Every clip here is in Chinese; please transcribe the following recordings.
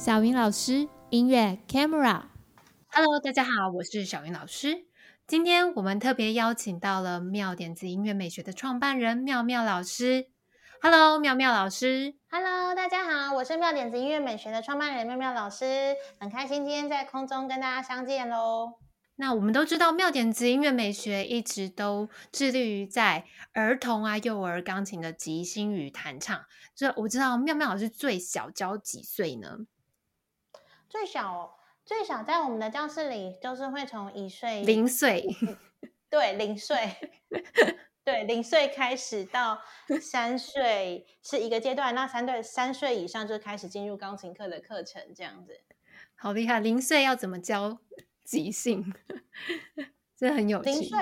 小云老师音乐 Camera，Hello，大家好，我是小云老师。今天我们特别邀请到了妙点子音乐美学的创办人妙妙老师。Hello，妙妙老师。Hello，大家好，我是妙点子音乐美学的创办人妙妙老师，很开心今天在空中跟大家相见喽。那我们都知道，妙点子音乐美学一直都致力于在儿童啊、幼儿钢琴的即兴与弹唱。所以我知道，妙妙老师最小教几岁呢？最小最小在我们的教室里，就是会从一岁零岁，对零岁，对零岁开始到三岁是一个阶段，那三对三岁以上就开始进入钢琴课的课程，这样子。好厉害！零岁要怎么教即兴？这很有趣。零岁。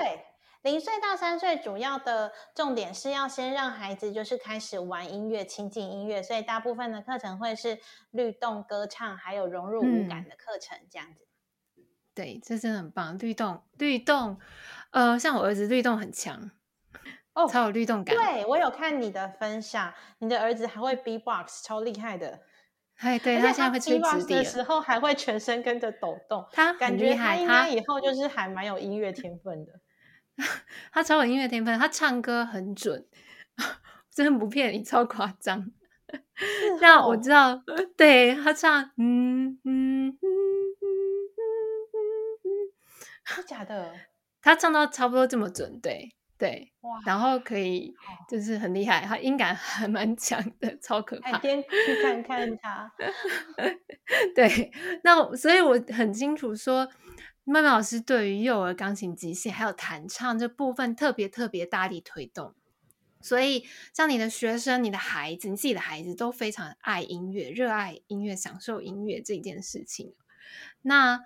零岁到三岁，主要的重点是要先让孩子就是开始玩音乐、亲近音乐，所以大部分的课程会是律动、歌唱，还有融入五感的课程，这样子。嗯。对，这真的很棒。律动，律动，呃，像我儿子律动很强，哦，超有律动感。对，我有看你的分享，你的儿子还会 B-box，超厉害的。哎，对，他现在会吹直笛的时候，还会全身跟着抖动，他感觉他应该以后就是还蛮有音乐天分的。他超有音乐天分，他唱歌很准，真的不骗你，超夸张。那我知道，对他唱，嗯嗯嗯嗯嗯，是假的？他唱到差不多这么准，对对，哇，然后可以就是很厉害，他音感还蛮强的，超可怕。改天去看看他。对，那所以我很清楚说。曼曼老师对于幼儿钢琴即兴还有弹唱这部分特别特别大力推动，所以像你的学生、你的孩子、你自己的孩子都非常爱音乐、热爱音乐、享受音乐这件事情。那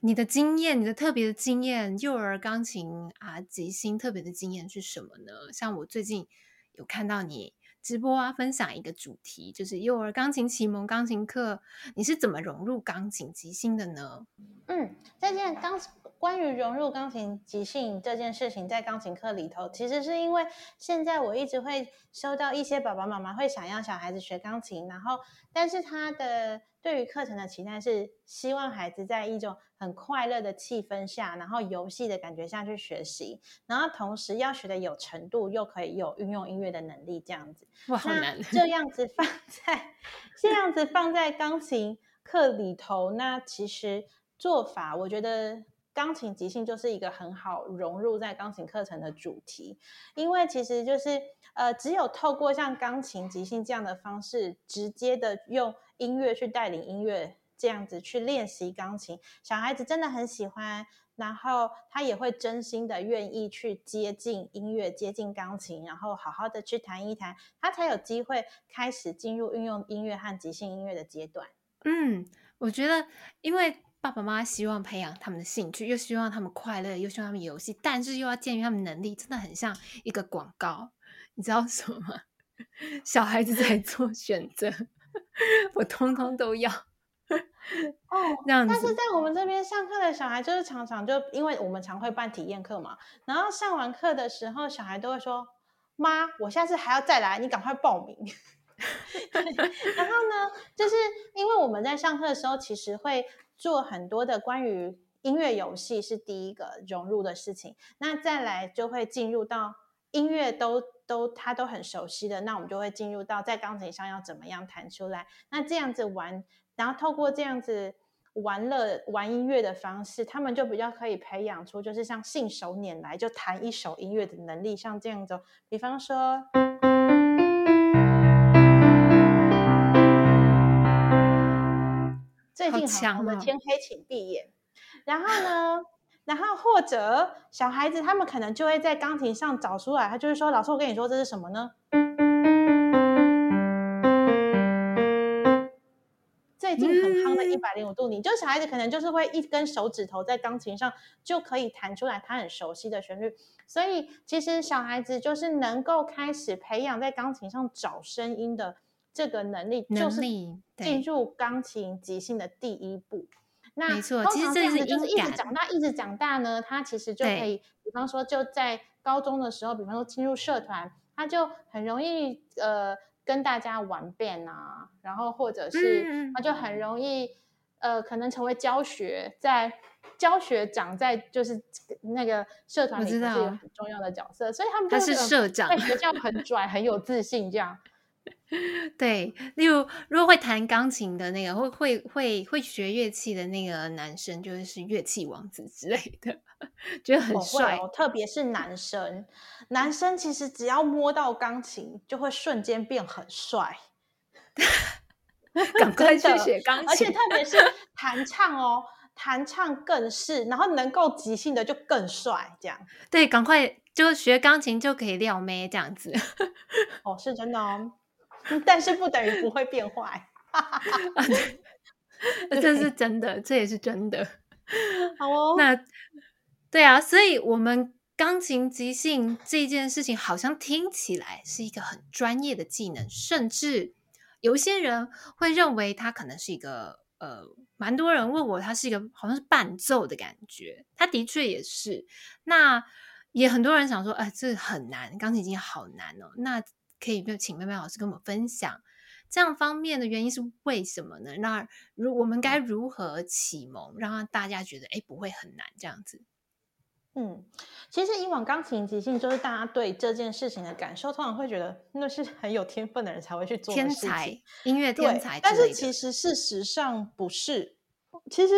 你的经验、你的特别的经验，幼儿钢琴啊即兴特别的经验是什么呢？像我最近有看到你。直播啊，分享一个主题，就是幼儿钢琴启蒙钢琴课，你是怎么融入钢琴即兴的呢？嗯，这件钢关于融入钢琴即兴这件事情，在钢琴课里头，其实是因为现在我一直会收到一些爸爸妈妈会想要小孩子学钢琴，然后但是他的。对于课程的期待是希望孩子在一种很快乐的气氛下，然后游戏的感觉下去学习，然后同时要学的有程度，又可以有运用音乐的能力，这样子。哇，好难！这样子放在 这样子放在钢琴课里头，那其实做法，我觉得钢琴即兴就是一个很好融入在钢琴课程的主题，因为其实就是呃，只有透过像钢琴即兴这样的方式，直接的用。音乐去带领音乐，这样子去练习钢琴，小孩子真的很喜欢，然后他也会真心的愿意去接近音乐，接近钢琴，然后好好的去弹一弹，他才有机会开始进入运用音乐和即兴音乐的阶段。嗯，我觉得，因为爸爸妈妈希望培养他们的兴趣，又希望他们快乐，又希望他们游戏，但是又要鉴于他们能力，真的很像一个广告，你知道什么吗？小孩子在做选择。我通通都要 哦，这样子。但是在我们这边上课的小孩，就是常常就因为我们常会办体验课嘛，然后上完课的时候，小孩都会说：“妈，我下次还要再来，你赶快报名。”然后呢，就是因为我们在上课的时候，其实会做很多的关于音乐游戏是第一个融入的事情，那再来就会进入到音乐都。都他都很熟悉的，那我们就会进入到在钢琴上要怎么样弹出来。那这样子玩，然后透过这样子玩乐玩音乐的方式，他们就比较可以培养出就是像信手拈来就弹一首音乐的能力。像这样子，比方说，最近很红的《天黑请闭眼》，然后呢？然后或者小孩子他们可能就会在钢琴上找出来，他就是说：“老师，我跟你说这是什么呢？”最近很夯的一百零五度，你就小孩子可能就是会一根手指头在钢琴上就可以弹出来他很熟悉的旋律。所以其实小孩子就是能够开始培养在钢琴上找声音的这个能力，就是进入钢琴即兴的第一步。那没错，其实这是就是一直长大，一直长大呢，他其实就可以，比方说就在高中的时候，比方说进入社团，他就很容易呃跟大家玩遍啊，然后或者是他就很容易、嗯、呃，可能成为教学，在教学长在就是那个社团里是一个很重要的角色，所以他们就他是社长，在学校很拽，很有自信这样。对，例如如果会弹钢琴的那个，会会会会学乐器的那个男生，就是是乐器王子之类的，觉得很帅。哦，特别是男生，男生其实只要摸到钢琴，就会瞬间变很帅。赶快去学钢琴，而且特别是弹唱哦，弹唱更是，然后能够即兴的就更帅。这样对，赶快就学钢琴就可以撩妹这样子。哦，是真的哦。但是不等于不会变坏，这是真的，这也是真的。好哦，那对啊，所以我们钢琴即兴这件事情，好像听起来是一个很专业的技能，甚至有些人会认为它可能是一个呃，蛮多人问我，它是一个好像是伴奏的感觉，它的确也是。那也很多人想说，哎、呃，这很难，钢琴已经好难哦。那可以就请妹妹老师跟我们分享这样方面的原因是为什么呢？那如我们该如何启蒙，让大家觉得哎不会很难这样子？嗯，其实以往钢琴即兴就是大家对这件事情的感受，通常会觉得那是很有天分的人才会去做的，天才音乐天才。但是其实事实上不是，其实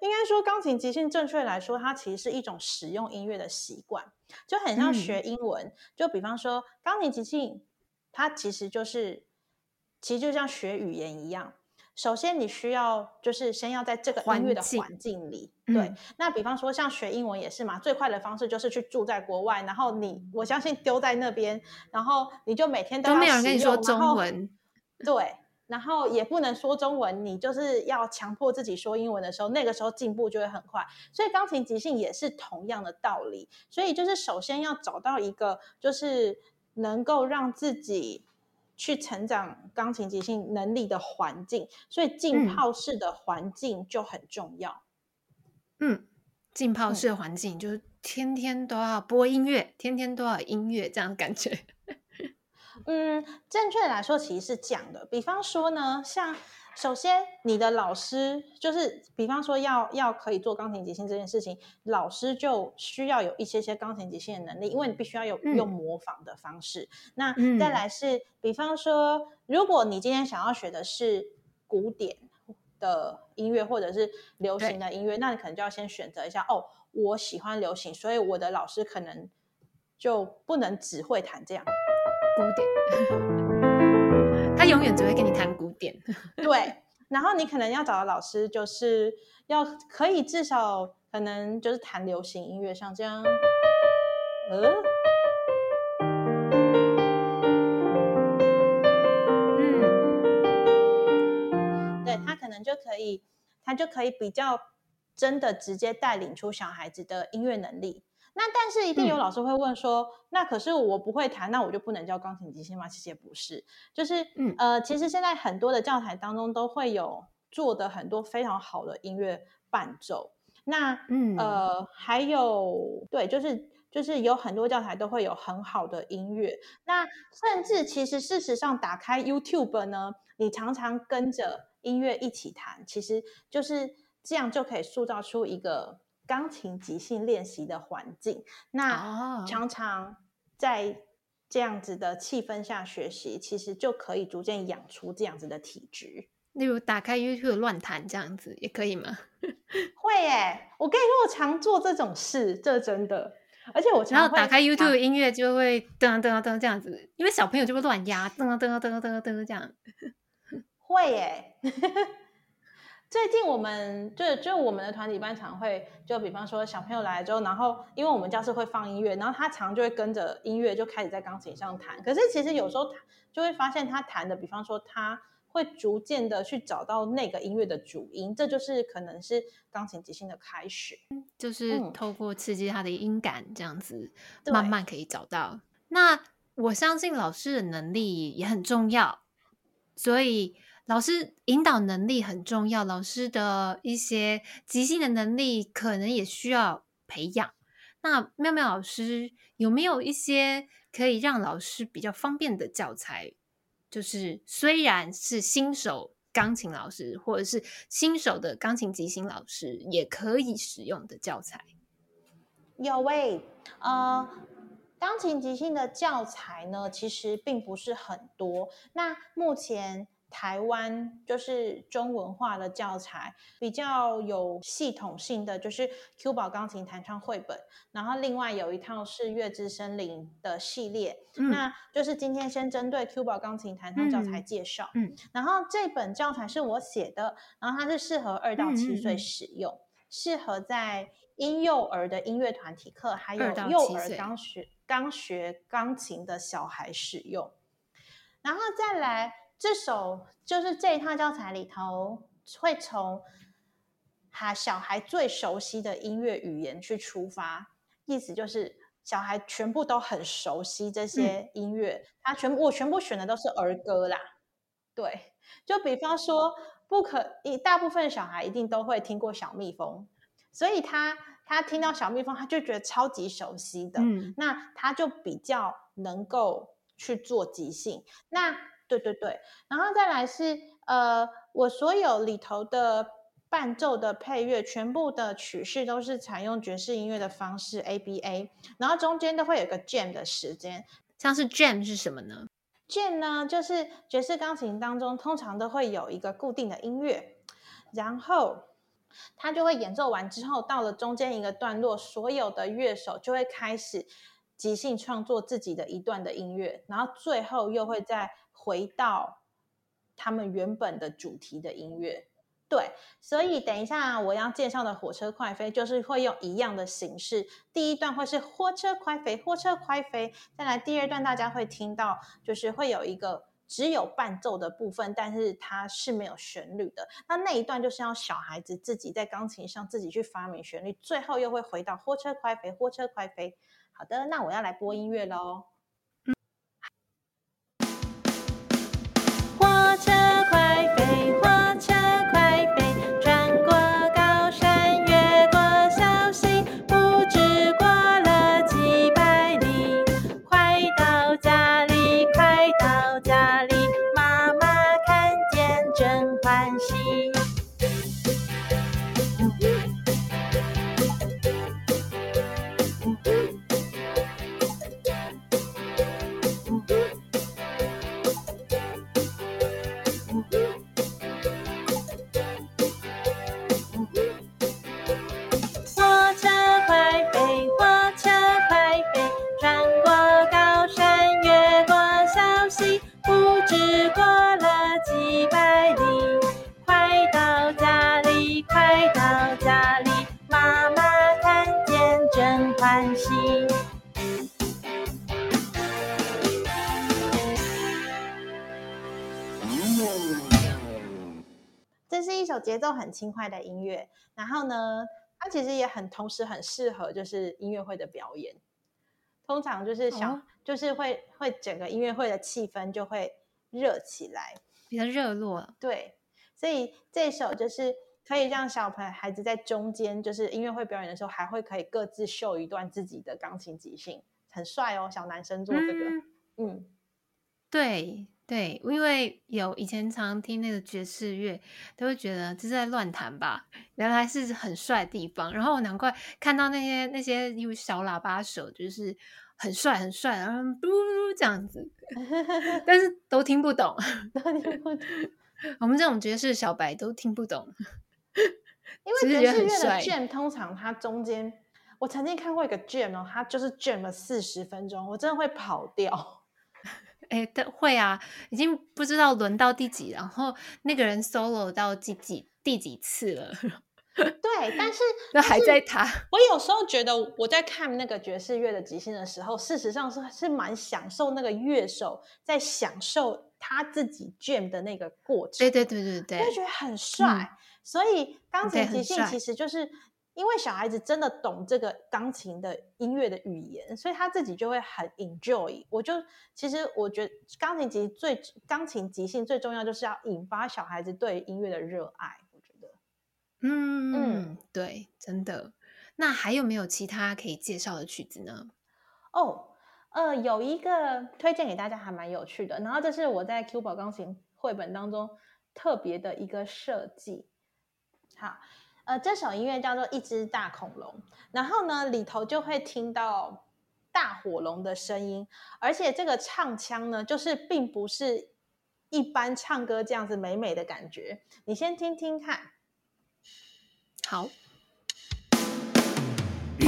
应该说钢琴即兴正确来说，它其实是一种使用音乐的习惯，就很像学英文。嗯、就比方说钢琴即兴。它其实就是，其实就像学语言一样。首先，你需要就是先要在这个音乐的环境里。境对，嗯、那比方说像学英文也是嘛，最快的方式就是去住在国外，然后你我相信丢在那边，然后你就每天都要都没有人跟你说中文。对，然后也不能说中文，你就是要强迫自己说英文的时候，那个时候进步就会很快。所以钢琴即兴也是同样的道理。所以就是首先要找到一个就是。能够让自己去成长钢琴即兴能力的环境，所以浸泡式的环境就很重要。嗯，浸泡式的环境就是天天都要播音乐，天天都要音乐这样感觉。嗯，正确的来说其实是这样的。比方说呢，像。首先，你的老师就是，比方说要要可以做钢琴即兴这件事情，老师就需要有一些些钢琴即兴的能力，因为你必须要有用模仿的方式。嗯、那再来是，比方说，如果你今天想要学的是古典的音乐或者是流行的音乐，那你可能就要先选择一下哦，我喜欢流行，所以我的老师可能就不能只会弹这样古典，他永远只会跟你弹古。典 对，然后你可能要找的老师，就是要可以至少可能就是弹流行音乐，像这样，呃，嗯，对，他可能就可以，他就可以比较真的直接带领出小孩子的音乐能力。那但是一定有老师会问说，嗯、那可是我不会弹，那我就不能教钢琴即兴吗？其实也不是，就是，嗯、呃，其实现在很多的教材当中都会有做的很多非常好的音乐伴奏。那，嗯，呃，还有，对，就是就是有很多教材都会有很好的音乐。那甚至其实事实上，打开 YouTube 呢，你常常跟着音乐一起弹，其实就是这样就可以塑造出一个。钢琴即兴练习的环境，那常常在这样子的气氛下学习，其实就可以逐渐养出这样子的体质。例如打开 YouTube 乱弹这样子也可以吗？会耶！我跟你说，我常做这种事，这真的。而且我常然后打开 YouTube 音乐就会噔噔噔这样子，因为小朋友就会乱压噔噔噔噔噔噔这样。会耶。最近我们就就我们的团体班常会就比方说小朋友来了之后，然后因为我们教室会放音乐，然后他常就会跟着音乐就开始在钢琴上弹。可是其实有时候就会发现他弹的，比方说他会逐渐的去找到那个音乐的主音，这就是可能是钢琴即兴的开始，就是透过刺激他的音感这样子，慢慢可以找到。那我相信老师的能力也很重要，所以。老师引导能力很重要，老师的一些即兴的能力可能也需要培养。那妙妙老师有没有一些可以让老师比较方便的教材，就是虽然是新手钢琴老师或者是新手的钢琴即兴老师也可以使用的教材？有喂，呃，钢琴即兴的教材呢，其实并不是很多。那目前。台湾就是中文化的教材，比较有系统性的就是 Q 宝钢琴弹唱绘本，然后另外有一套是月之森林的系列，嗯、那就是今天先针对 Q 宝钢琴弹唱教材介绍。嗯，嗯然后这本教材是我写的，然后它是适合二到七岁使用，适合在婴幼儿的音乐团体课，还有幼儿刚学刚学钢琴的小孩使用，然后再来。这首就是这一套教材里头会从哈小孩最熟悉的音乐语言去出发，意思就是小孩全部都很熟悉这些音乐，嗯、他全部我全部选的都是儿歌啦。对，就比方说，不可一大部分小孩一定都会听过小蜜蜂，所以他他听到小蜜蜂，他就觉得超级熟悉的，嗯、那他就比较能够去做即兴。那对对对，然后再来是呃，我所有里头的伴奏的配乐，全部的曲式都是采用爵士音乐的方式 ABA，然后中间都会有个 jam 的时间。像是 jam 是什么呢？jam 呢，就是爵士钢琴当中通常都会有一个固定的音乐，然后它就会演奏完之后，到了中间一个段落，所有的乐手就会开始即兴创作自己的一段的音乐，然后最后又会再。回到他们原本的主题的音乐，对，所以等一下我要介绍的火车快飞就是会用一样的形式，第一段会是火车快飞，火车快飞，再来第二段大家会听到就是会有一个只有伴奏的部分，但是它是没有旋律的，那那一段就是要小孩子自己在钢琴上自己去发明旋律，最后又会回到火车快飞，火车快飞。好的，那我要来播音乐喽。节奏很轻快的音乐，然后呢，它其实也很同时很适合就是音乐会的表演。通常就是想，哦、就是会会整个音乐会的气氛就会热起来，比较热络。对，所以这首就是可以让小朋友孩子在中间，就是音乐会表演的时候，还会可以各自秀一段自己的钢琴即兴，很帅哦。小男生做这个，嗯，嗯对。对，因为有以前常常听那个爵士乐，都会觉得这是在乱弹吧，原来是很帅的地方。然后难怪看到那些那些有小喇叭手，就是很帅很帅，然后嘟这样子，但是都听不懂，都听不懂。我们这种爵士小白都听不懂，因为爵士乐的 jam 通常它中间，我曾经看过一个 jam 哦，它就是 jam 了四十分钟，我真的会跑掉。哎，但，会啊，已经不知道轮到第几，然后那个人 solo 到第几第几次了。对，但是那还在他。我有时候觉得我在看那个爵士乐的即兴的时候，事实上是是蛮享受那个乐手在享受他自己 jam 的那个过程。对对对对对，就觉得很帅。嗯、所以钢琴即兴其实就是。因为小孩子真的懂这个钢琴的音乐的语言，所以他自己就会很 enjoy。我就其实我觉得钢琴即最钢琴即兴最重要就是要引发小孩子对音乐的热爱。我觉得，嗯嗯，对，真的。那还有没有其他可以介绍的曲子呢？哦，呃，有一个推荐给大家，还蛮有趣的。然后这是我在 Q 宝钢琴绘本当中特别的一个设计。好，呃，这首音乐叫做《一只大恐龙》，然后呢，里头就会听到大火龙的声音，而且这个唱腔呢，就是并不是一般唱歌这样子美美的感觉。你先听听看。好。一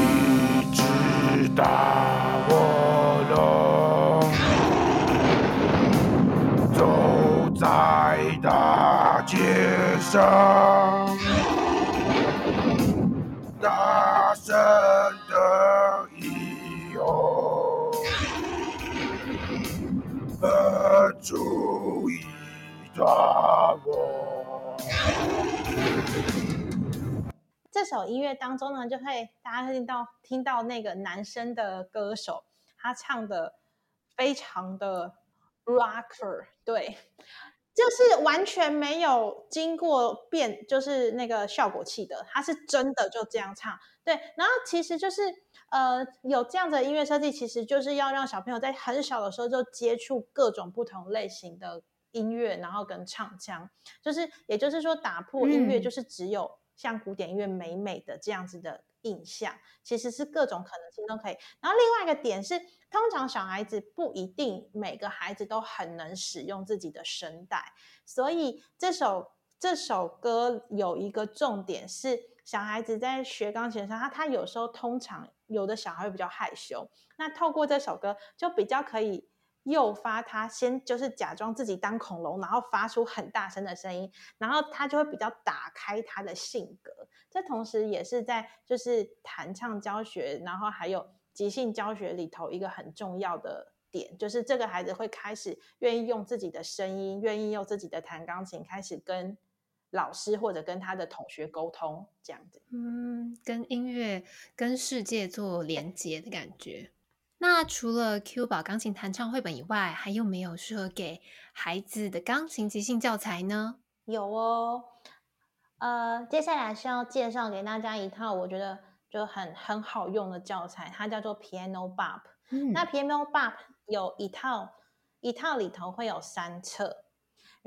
只大火龙走在大街上。注意这首音乐当中呢，就会大家听到听到那个男生的歌手，他唱的非常的 rocker，对，就是完全没有经过变，就是那个效果器的，他是真的就这样唱，对，然后其实就是。呃，有这样的音乐设计，其实就是要让小朋友在很小的时候就接触各种不同类型的音乐，然后跟唱腔，就是也就是说，打破音乐就是只有像古典音乐美美的这样子的印象，嗯、其实是各种可能性都可以。然后另外一个点是，通常小孩子不一定每个孩子都很能使用自己的声带，所以这首这首歌有一个重点是，小孩子在学钢琴上，他他有时候通常。有的小孩会比较害羞，那透过这首歌就比较可以诱发他先就是假装自己当恐龙，然后发出很大声的声音，然后他就会比较打开他的性格。这同时也是在就是弹唱教学，然后还有即兴教学里头一个很重要的点，就是这个孩子会开始愿意用自己的声音，愿意用自己的弹钢琴，开始跟。老师或者跟他的同学沟通这样子，嗯，跟音乐、跟世界做连接的感觉。那除了 Q 宝钢琴弹唱绘本以外，还有没有适合给孩子的钢琴即兴教材呢？有哦，呃，接下来是要介绍给大家一套我觉得就很很好用的教材，它叫做 Piano Bop。嗯，那 Piano Bop 有一套，一套里头会有三册。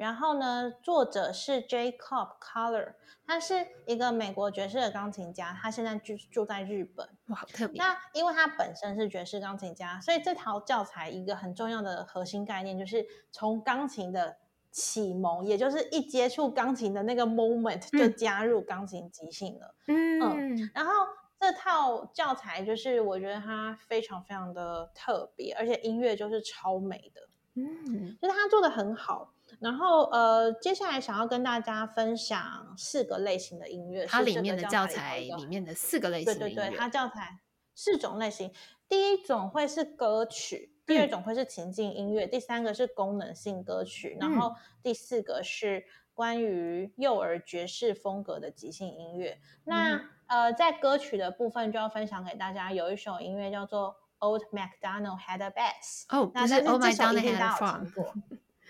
然后呢，作者是 Jacob Collier，他是一个美国爵士的钢琴家，他现在住住在日本。哇，好特别！那因为他本身是爵士钢琴家，所以这套教材一个很重要的核心概念就是从钢琴的启蒙，也就是一接触钢琴的那个 moment 就加入钢琴即兴了。嗯，嗯，然后这套教材就是我觉得它非常非常的特别，而且音乐就是超美的。嗯，就是他做的很好。然后，呃，接下来想要跟大家分享四个类型的音乐，它里面的教材里面的四个类型的音乐。对对对，它教材四种类型，第一种会是歌曲，第二种会是情境音乐，嗯、第三个是功能性歌曲，然后第四个是关于幼儿爵士风格的即兴音乐。嗯、那呃，在歌曲的部分就要分享给大家，有一首音乐叫做《Old MacDonald Had a Bass》。哦，那是 Old MacDonald Had a Farm。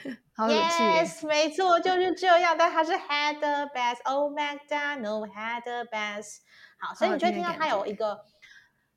好有趣，Yes，没错，就是这样。但它是 had the bass，Oh MacDonald had a bass。好，所以你就会听到它有一个，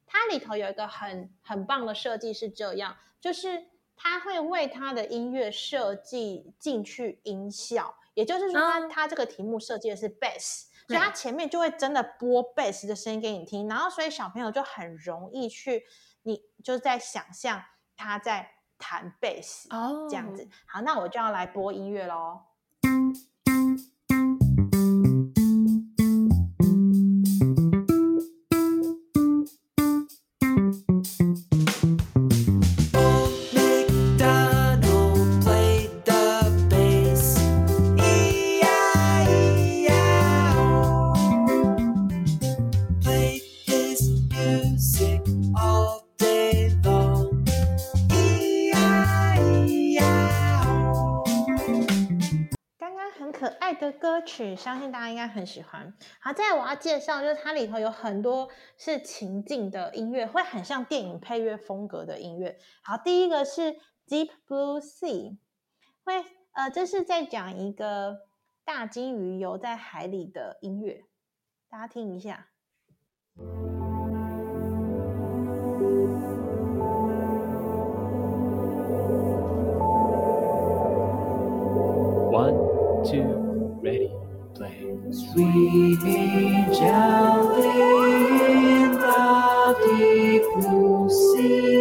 它里头有一个很很棒的设计是这样，就是它会为它的音乐设计进去音效，也就是说它，它它这个题目设计的是 bass，所以它前面就会真的播 bass 的声音给你听，然后所以小朋友就很容易去，你就在想象他在。弹贝斯哦，这样子好，那我就要来播音乐喽。曲相信大家应该很喜欢。好，再来我要介绍，就是它里头有很多是情境的音乐，会很像电影配乐风格的音乐。好，第一个是 Deep Blue Sea，会呃，这是在讲一个大鲸鱼游在海里的音乐，大家听一下。Sweeping gently in the deep blue sea.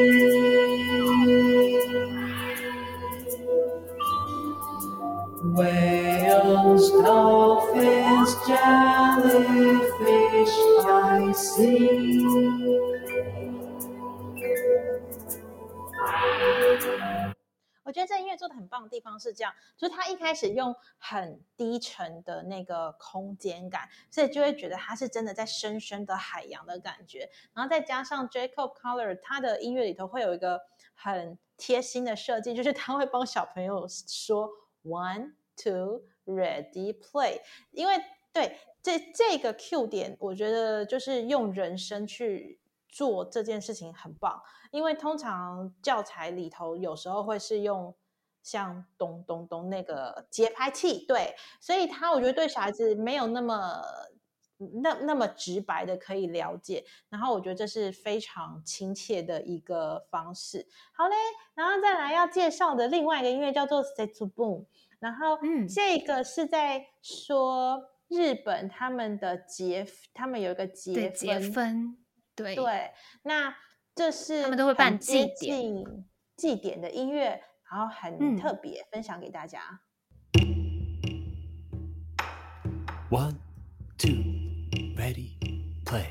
音乐做的很棒的地方是这样，就是他一开始用很低沉的那个空间感，所以就会觉得他是真的在深深的海洋的感觉。然后再加上 Jacob Color 他的音乐里头会有一个很贴心的设计，就是他会帮小朋友说 One Two Ready Play，因为对这这个 Q 点，我觉得就是用人声去做这件事情很棒。因为通常教材里头有时候会是用像咚咚咚那个节拍器，对，所以他我觉得对小孩子没有那么那那么直白的可以了解，然后我觉得这是非常亲切的一个方式。好嘞，然后再来要介绍的另外一个音乐叫做 Setsubun，然后这个是在说日本他们的节，他们有一个节分，对。对，那。这是他们都会办祭典，祭典的音乐，然后很特别，嗯、分享给大家。One, two, ready, play.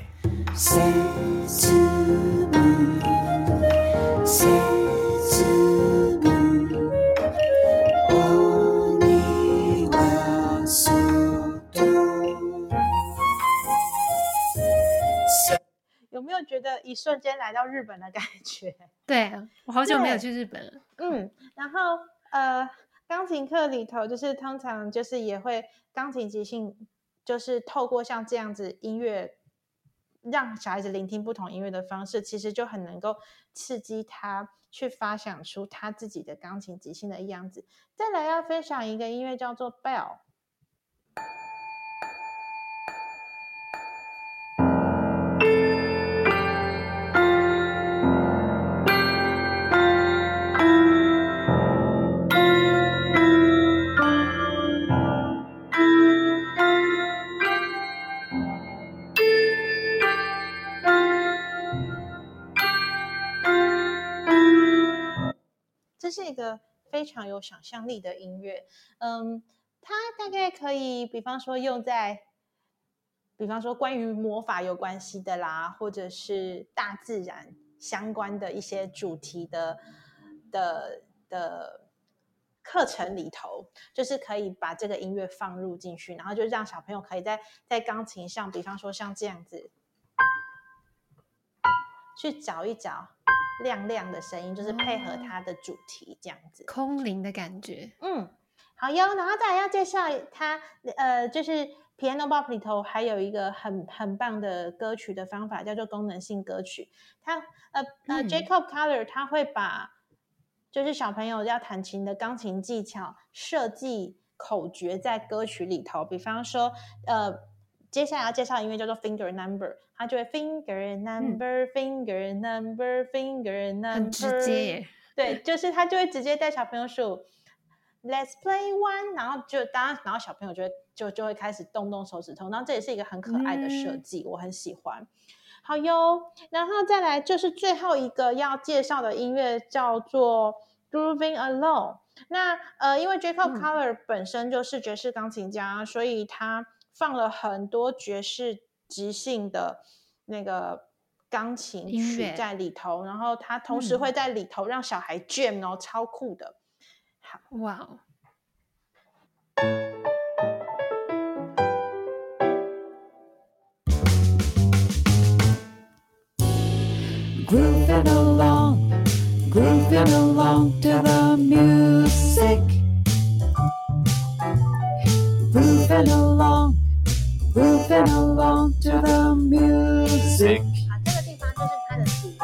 觉得一瞬间来到日本的感觉，对，我好久没有去日本了。嗯，然后呃，钢琴课里头就是通常就是也会钢琴即兴，就是透过像这样子音乐，让小孩子聆听不同音乐的方式，其实就很能够刺激他去发想出他自己的钢琴即兴的样子。再来要分享一个音乐叫做《Bell》。是一个非常有想象力的音乐，嗯，它大概可以，比方说用在，比方说关于魔法有关系的啦，或者是大自然相关的一些主题的的的课程里头，就是可以把这个音乐放入进去，然后就让小朋友可以在在钢琴上，比方说像这样子，去找一找。亮亮的声音，就是配合它的主题这样子，空灵的感觉。嗯，好哟。然后再来要介绍它，呃，就是 Piano Bop 里头还有一个很很棒的歌曲的方法，叫做功能性歌曲。它，呃呃，Jacob Collier 他会把就是小朋友要弹琴的钢琴技巧设计口诀在歌曲里头，比方说，呃。接下来要介绍的音乐叫做 Finger Number，它就会 Finger Number、嗯、Finger Number Finger Number，很直接耶。对，就是他就会直接带小朋友数 Let's play one，然后就当然后小朋友就会就就会开始动动手指头，然后这也是一个很可爱的设计，嗯、我很喜欢。好哟，然后再来就是最后一个要介绍的音乐叫做 Grooving Alone。那呃，因为 Jacob Collier 本身就是爵士钢琴家，嗯、所以他。放了很多爵士即兴的那个钢琴曲在里头，然后他同时会在里头让小孩 jam 哦，超酷的。好，哇哦。好，这个地方就是它的主题。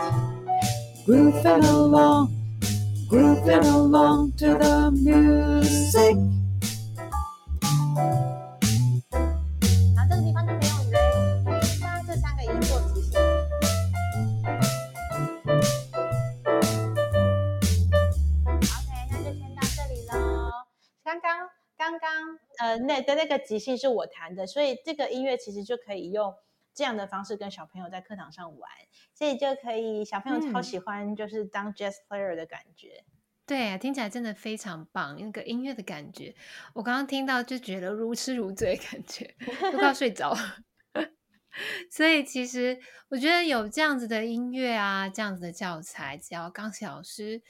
Grooving along, grooving along to the music. 的那个即兴是我弹的，所以这个音乐其实就可以用这样的方式跟小朋友在课堂上玩，所以就可以小朋友超喜欢，就是当 jazz player 的感觉。嗯、对啊，听起来真的非常棒，那个音乐的感觉，我刚刚听到就觉得如痴如醉的感觉，都快要睡着了。所以其实我觉得有这样子的音乐啊，这样子的教材，只要钢琴老师，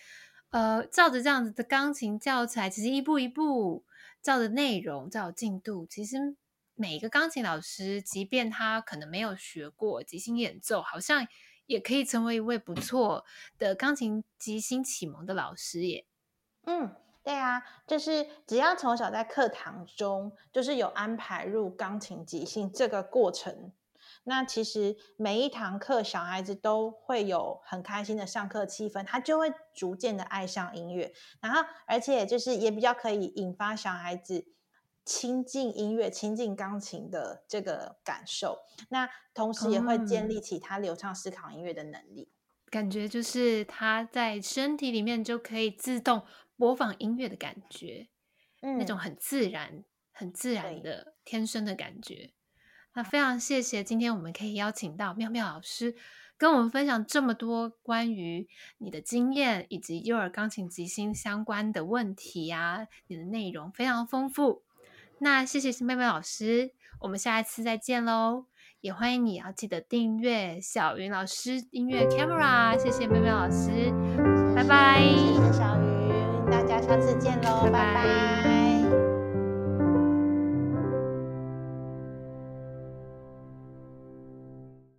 呃，照着这样子的钢琴教材，其实一步一步照的内容，照进度，其实每一个钢琴老师，即便他可能没有学过即兴演奏，好像也可以成为一位不错的钢琴即兴启蒙的老师耶。嗯。对啊，就是只要从小在课堂中，就是有安排入钢琴即兴这个过程，那其实每一堂课小孩子都会有很开心的上课气氛，他就会逐渐的爱上音乐，然后而且就是也比较可以引发小孩子亲近音乐、亲近钢琴的这个感受，那同时也会建立起他流畅思考音乐的能力。感觉就是他在身体里面就可以自动。播放音乐的感觉，嗯，那种很自然、很自然的天生的感觉。那非常谢谢今天我们可以邀请到妙妙老师跟我们分享这么多关于你的经验以及幼儿钢琴即兴相关的问题啊，你的内容非常丰富。那谢谢妙妙老师，我们下一次再见喽！也欢迎你要记得订阅小云老师音乐 Camera。谢谢妙妙老师，拜拜。谢谢小云。大家下次见喽，拜拜。拜拜。